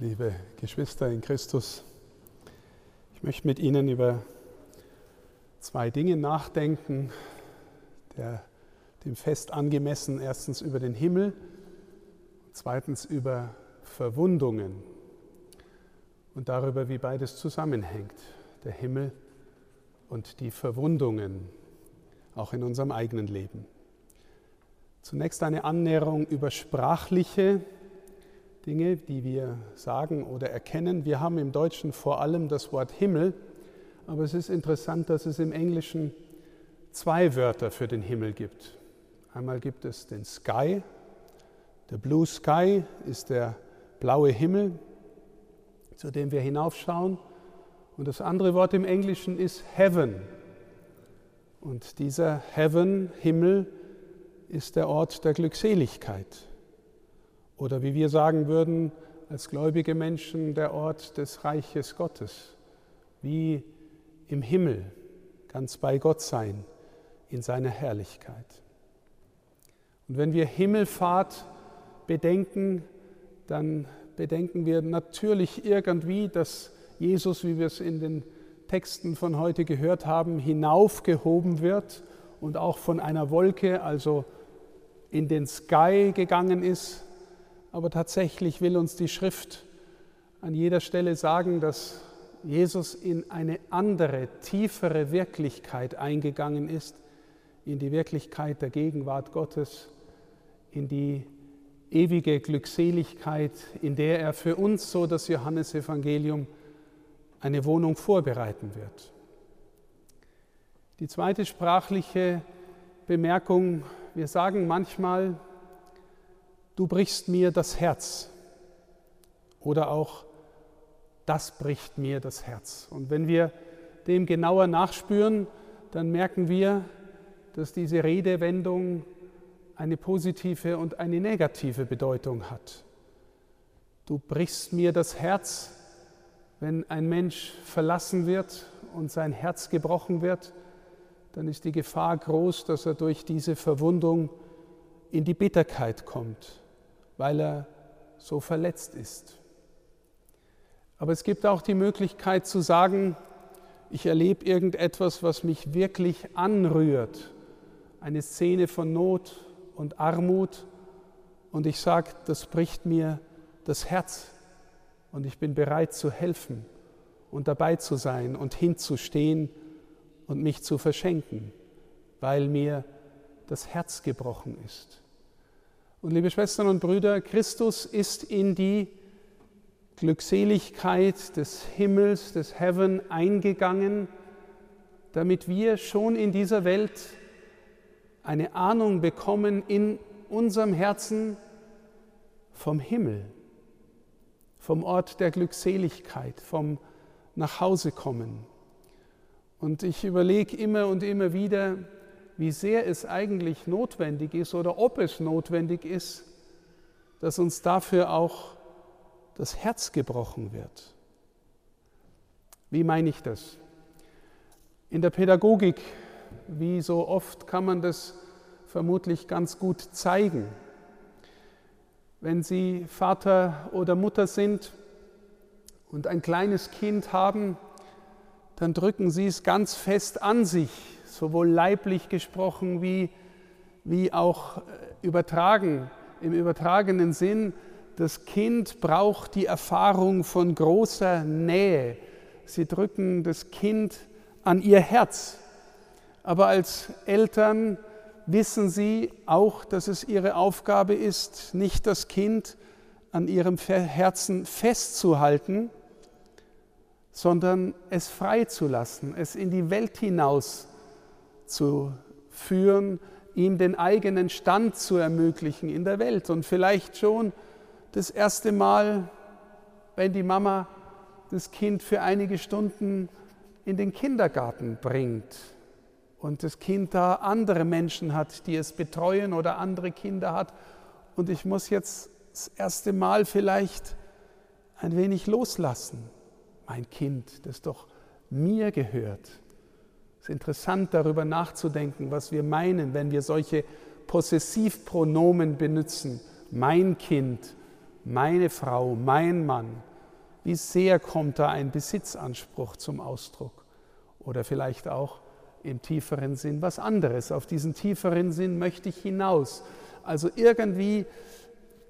liebe Geschwister in Christus. Ich möchte mit Ihnen über zwei Dinge nachdenken, der, dem Fest angemessen, erstens über den Himmel, zweitens über Verwundungen und darüber, wie beides zusammenhängt, der Himmel und die Verwundungen, auch in unserem eigenen Leben. Zunächst eine Annäherung über sprachliche Dinge, die wir sagen oder erkennen. Wir haben im Deutschen vor allem das Wort Himmel, aber es ist interessant, dass es im Englischen zwei Wörter für den Himmel gibt. Einmal gibt es den Sky, der Blue Sky ist der blaue Himmel, zu dem wir hinaufschauen. Und das andere Wort im Englischen ist Heaven. Und dieser Heaven, Himmel, ist der Ort der Glückseligkeit. Oder wie wir sagen würden, als gläubige Menschen, der Ort des Reiches Gottes. Wie im Himmel, ganz bei Gott sein, in seiner Herrlichkeit. Und wenn wir Himmelfahrt bedenken, dann bedenken wir natürlich irgendwie, dass Jesus, wie wir es in den Texten von heute gehört haben, hinaufgehoben wird und auch von einer Wolke, also in den Sky gegangen ist. Aber tatsächlich will uns die Schrift an jeder Stelle sagen, dass Jesus in eine andere, tiefere Wirklichkeit eingegangen ist, in die Wirklichkeit der Gegenwart Gottes, in die ewige Glückseligkeit, in der er für uns, so das Johannesevangelium, eine Wohnung vorbereiten wird. Die zweite sprachliche Bemerkung, wir sagen manchmal, du brichst mir das Herz oder auch das bricht mir das Herz. Und wenn wir dem genauer nachspüren, dann merken wir, dass diese Redewendung eine positive und eine negative Bedeutung hat. Du brichst mir das Herz, wenn ein Mensch verlassen wird und sein Herz gebrochen wird, dann ist die Gefahr groß, dass er durch diese Verwundung in die Bitterkeit kommt, weil er so verletzt ist. Aber es gibt auch die Möglichkeit zu sagen, ich erlebe irgendetwas, was mich wirklich anrührt, eine Szene von Not und Armut, und ich sage, das bricht mir das Herz und ich bin bereit zu helfen und dabei zu sein und hinzustehen und mich zu verschenken, weil mir das Herz gebrochen ist. Und liebe Schwestern und Brüder, Christus ist in die Glückseligkeit des Himmels, des Heaven eingegangen, damit wir schon in dieser Welt eine Ahnung bekommen in unserem Herzen vom Himmel, vom Ort der Glückseligkeit, vom Nachhausekommen. Und ich überlege immer und immer wieder, wie sehr es eigentlich notwendig ist oder ob es notwendig ist, dass uns dafür auch das Herz gebrochen wird. Wie meine ich das? In der Pädagogik, wie so oft, kann man das vermutlich ganz gut zeigen. Wenn Sie Vater oder Mutter sind und ein kleines Kind haben, dann drücken Sie es ganz fest an sich, sowohl leiblich gesprochen wie, wie auch äh, übertragen, im übertragenen Sinn das Kind braucht die Erfahrung von großer Nähe. Sie drücken das Kind an ihr Herz. Aber als Eltern wissen sie auch, dass es ihre Aufgabe ist, nicht das Kind an ihrem Herzen festzuhalten, sondern es freizulassen, es in die Welt hinaus zu führen, ihm den eigenen Stand zu ermöglichen in der Welt und vielleicht schon das erste Mal, wenn die Mama das Kind für einige Stunden in den Kindergarten bringt und das Kind da andere Menschen hat, die es betreuen oder andere Kinder hat. Und ich muss jetzt das erste Mal vielleicht ein wenig loslassen. Mein Kind, das doch mir gehört. Ist interessant darüber nachzudenken, was wir meinen, wenn wir solche Possessivpronomen benutzen. Mein Kind, meine Frau, mein Mann, wie sehr kommt da ein Besitzanspruch zum Ausdruck? Oder vielleicht auch im tieferen Sinn was anderes. Auf diesen tieferen Sinn möchte ich hinaus. Also irgendwie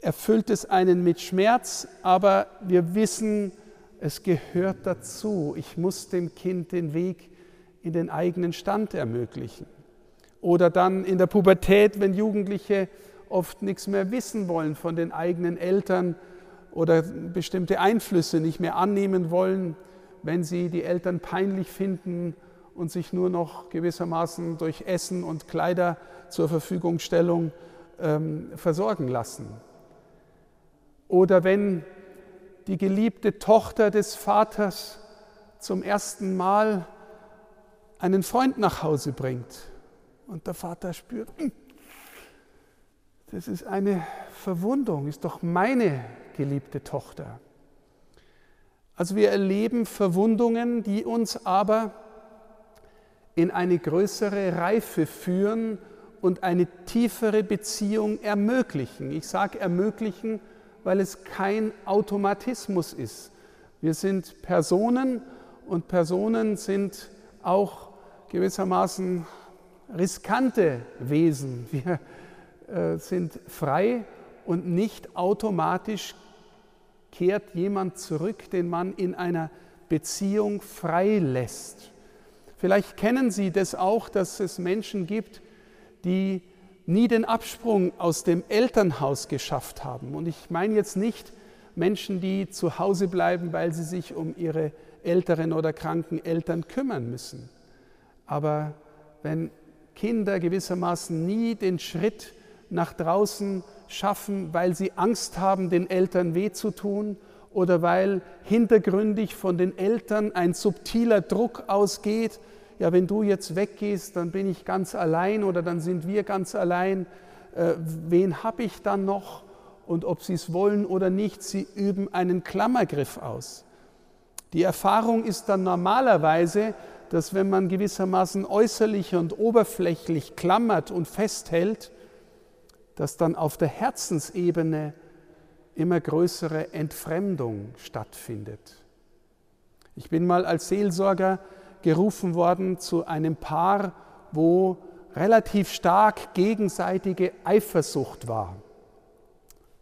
erfüllt es einen mit Schmerz, aber wir wissen, es gehört dazu. Ich muss dem Kind den Weg in den eigenen Stand ermöglichen. Oder dann in der Pubertät, wenn Jugendliche oft nichts mehr wissen wollen von den eigenen Eltern oder bestimmte Einflüsse nicht mehr annehmen wollen, wenn sie die Eltern peinlich finden und sich nur noch gewissermaßen durch Essen und Kleider zur Verfügungstellung ähm, versorgen lassen. Oder wenn die geliebte Tochter des Vaters zum ersten Mal einen Freund nach Hause bringt und der Vater spürt, hm, das ist eine Verwundung, ist doch meine geliebte Tochter. Also wir erleben Verwundungen, die uns aber in eine größere Reife führen und eine tiefere Beziehung ermöglichen. Ich sage ermöglichen, weil es kein Automatismus ist. Wir sind Personen und Personen sind auch gewissermaßen riskante Wesen. Wir äh, sind frei und nicht automatisch kehrt jemand zurück, den man in einer Beziehung frei lässt. Vielleicht kennen Sie das auch, dass es Menschen gibt, die nie den Absprung aus dem Elternhaus geschafft haben. Und ich meine jetzt nicht Menschen, die zu Hause bleiben, weil sie sich um ihre älteren oder kranken Eltern kümmern müssen. Aber wenn Kinder gewissermaßen nie den Schritt nach draußen schaffen, weil sie Angst haben, den Eltern weh zu tun oder weil hintergründig von den Eltern ein subtiler Druck ausgeht, ja, wenn du jetzt weggehst, dann bin ich ganz allein oder dann sind wir ganz allein. Äh, wen habe ich dann noch? Und ob sie es wollen oder nicht, sie üben einen Klammergriff aus. Die Erfahrung ist dann normalerweise, dass wenn man gewissermaßen äußerlich und oberflächlich klammert und festhält, dass dann auf der Herzensebene immer größere Entfremdung stattfindet. Ich bin mal als Seelsorger gerufen worden zu einem Paar, wo relativ stark gegenseitige Eifersucht war.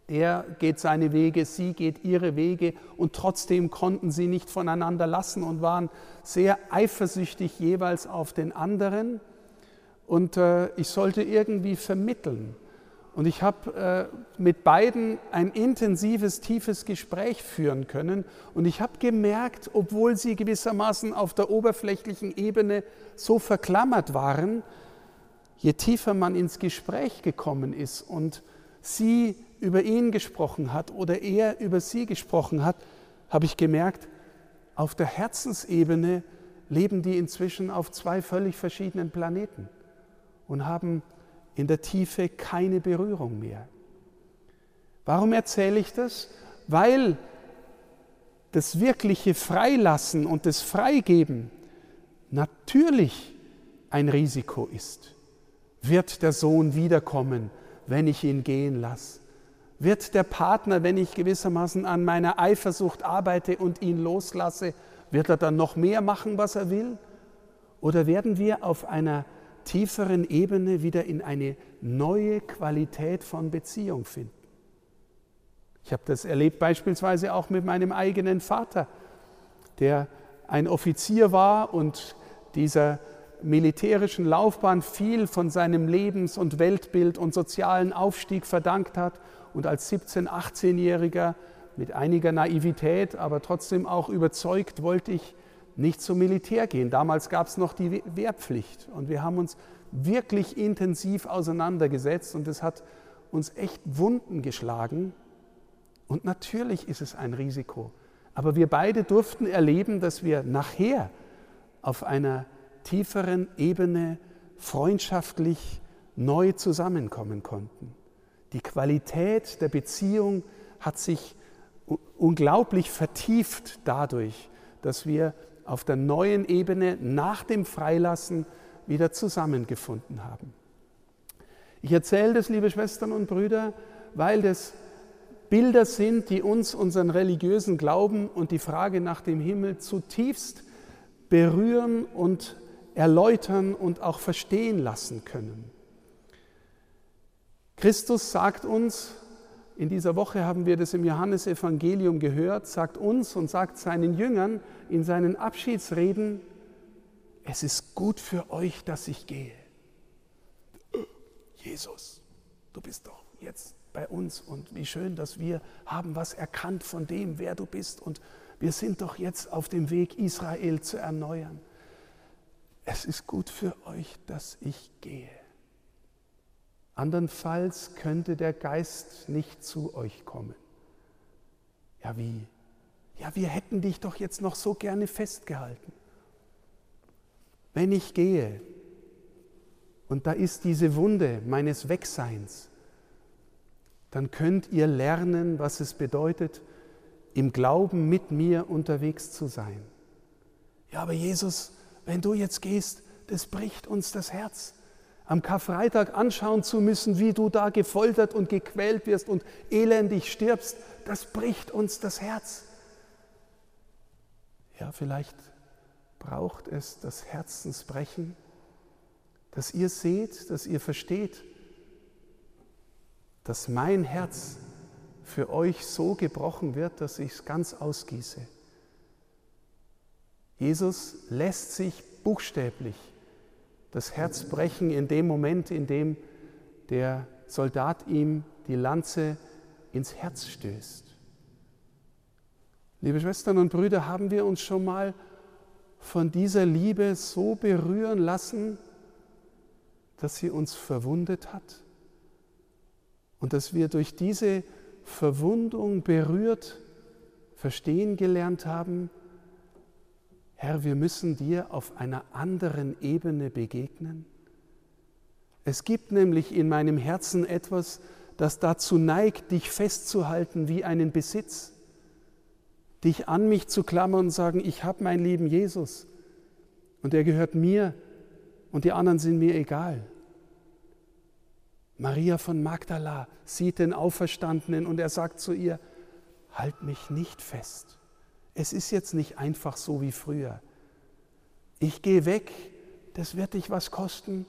Er geht seine Wege, sie geht ihre Wege und trotzdem konnten sie nicht voneinander lassen und waren sehr eifersüchtig jeweils auf den anderen. Und äh, ich sollte irgendwie vermitteln. Und ich habe äh, mit beiden ein intensives, tiefes Gespräch führen können. Und ich habe gemerkt, obwohl sie gewissermaßen auf der oberflächlichen Ebene so verklammert waren, je tiefer man ins Gespräch gekommen ist und sie über ihn gesprochen hat oder er über sie gesprochen hat, habe ich gemerkt, auf der Herzensebene leben die inzwischen auf zwei völlig verschiedenen Planeten und haben in der Tiefe keine Berührung mehr. Warum erzähle ich das? Weil das wirkliche Freilassen und das Freigeben natürlich ein Risiko ist. Wird der Sohn wiederkommen, wenn ich ihn gehen lasse? Wird der Partner, wenn ich gewissermaßen an meiner Eifersucht arbeite und ihn loslasse, wird er dann noch mehr machen, was er will? Oder werden wir auf einer tieferen Ebene wieder in eine neue Qualität von Beziehung finden. Ich habe das erlebt beispielsweise auch mit meinem eigenen Vater, der ein Offizier war und dieser militärischen Laufbahn viel von seinem Lebens- und Weltbild und sozialen Aufstieg verdankt hat und als 17-, 18-Jähriger mit einiger Naivität, aber trotzdem auch überzeugt, wollte ich nicht zum Militär gehen. Damals gab es noch die Wehrpflicht und wir haben uns wirklich intensiv auseinandergesetzt und es hat uns echt Wunden geschlagen. Und natürlich ist es ein Risiko. Aber wir beide durften erleben, dass wir nachher auf einer tieferen Ebene freundschaftlich neu zusammenkommen konnten. Die Qualität der Beziehung hat sich unglaublich vertieft dadurch, dass wir auf der neuen Ebene nach dem Freilassen wieder zusammengefunden haben. Ich erzähle das, liebe Schwestern und Brüder, weil das Bilder sind, die uns unseren religiösen Glauben und die Frage nach dem Himmel zutiefst berühren und erläutern und auch verstehen lassen können. Christus sagt uns, in dieser Woche haben wir das im Johannesevangelium gehört, sagt uns und sagt seinen Jüngern in seinen Abschiedsreden, es ist gut für euch, dass ich gehe. Jesus, du bist doch jetzt bei uns und wie schön, dass wir haben was erkannt von dem, wer du bist und wir sind doch jetzt auf dem Weg, Israel zu erneuern. Es ist gut für euch, dass ich gehe. Andernfalls könnte der Geist nicht zu euch kommen. Ja, wie? Ja, wir hätten dich doch jetzt noch so gerne festgehalten. Wenn ich gehe und da ist diese Wunde meines Wegseins, dann könnt ihr lernen, was es bedeutet, im Glauben mit mir unterwegs zu sein. Ja, aber Jesus, wenn du jetzt gehst, das bricht uns das Herz am Karfreitag anschauen zu müssen, wie du da gefoltert und gequält wirst und elendig stirbst, das bricht uns das Herz. Ja, vielleicht braucht es das Herzensbrechen, dass ihr seht, dass ihr versteht, dass mein Herz für euch so gebrochen wird, dass ich es ganz ausgieße. Jesus lässt sich buchstäblich das Herz brechen in dem Moment, in dem der Soldat ihm die Lanze ins Herz stößt. Liebe Schwestern und Brüder, haben wir uns schon mal von dieser Liebe so berühren lassen, dass sie uns verwundet hat und dass wir durch diese Verwundung berührt verstehen gelernt haben, Herr, wir müssen dir auf einer anderen Ebene begegnen. Es gibt nämlich in meinem Herzen etwas, das dazu neigt, dich festzuhalten wie einen Besitz, dich an mich zu klammern und sagen, ich habe meinen lieben Jesus und er gehört mir und die anderen sind mir egal. Maria von Magdala sieht den Auferstandenen und er sagt zu ihr, halt mich nicht fest es ist jetzt nicht einfach so wie früher. Ich gehe weg, das wird dich was kosten,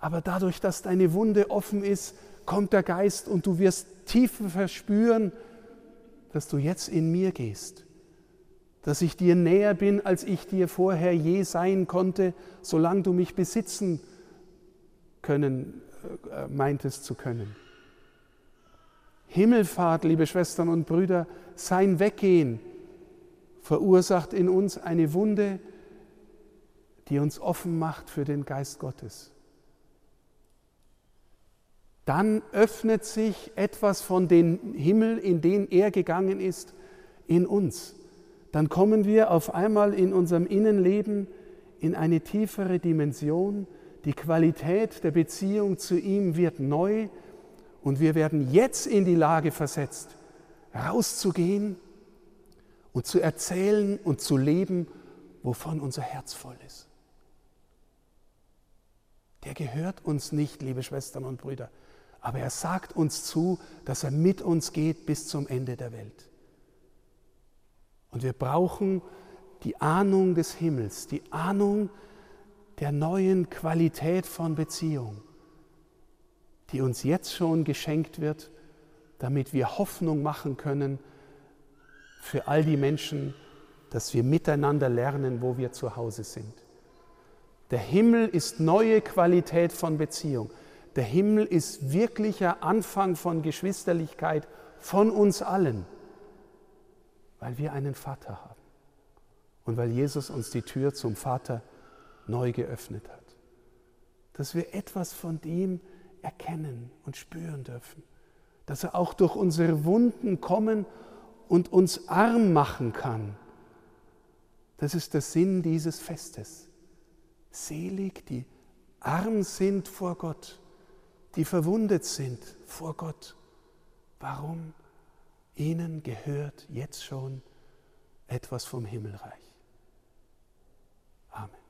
aber dadurch, dass deine Wunde offen ist, kommt der Geist und du wirst tiefer verspüren, dass du jetzt in mir gehst, dass ich dir näher bin, als ich dir vorher je sein konnte, solange du mich besitzen können, äh, meintest zu können. Himmelfahrt, liebe Schwestern und Brüder, sein Weggehen, verursacht in uns eine Wunde, die uns offen macht für den Geist Gottes. Dann öffnet sich etwas von dem Himmel, in den er gegangen ist, in uns. Dann kommen wir auf einmal in unserem Innenleben in eine tiefere Dimension. Die Qualität der Beziehung zu ihm wird neu und wir werden jetzt in die Lage versetzt, rauszugehen und zu erzählen und zu leben, wovon unser Herz voll ist. Der gehört uns nicht, liebe Schwestern und Brüder, aber er sagt uns zu, dass er mit uns geht bis zum Ende der Welt. Und wir brauchen die Ahnung des Himmels, die Ahnung der neuen Qualität von Beziehung, die uns jetzt schon geschenkt wird, damit wir Hoffnung machen können, für all die Menschen, dass wir miteinander lernen, wo wir zu Hause sind. Der Himmel ist neue Qualität von Beziehung. Der Himmel ist wirklicher Anfang von Geschwisterlichkeit von uns allen, weil wir einen Vater haben und weil Jesus uns die Tür zum Vater neu geöffnet hat. Dass wir etwas von dem erkennen und spüren dürfen, dass er auch durch unsere Wunden kommen und uns arm machen kann. Das ist der Sinn dieses Festes. Selig, die arm sind vor Gott, die verwundet sind vor Gott. Warum? Ihnen gehört jetzt schon etwas vom Himmelreich. Amen.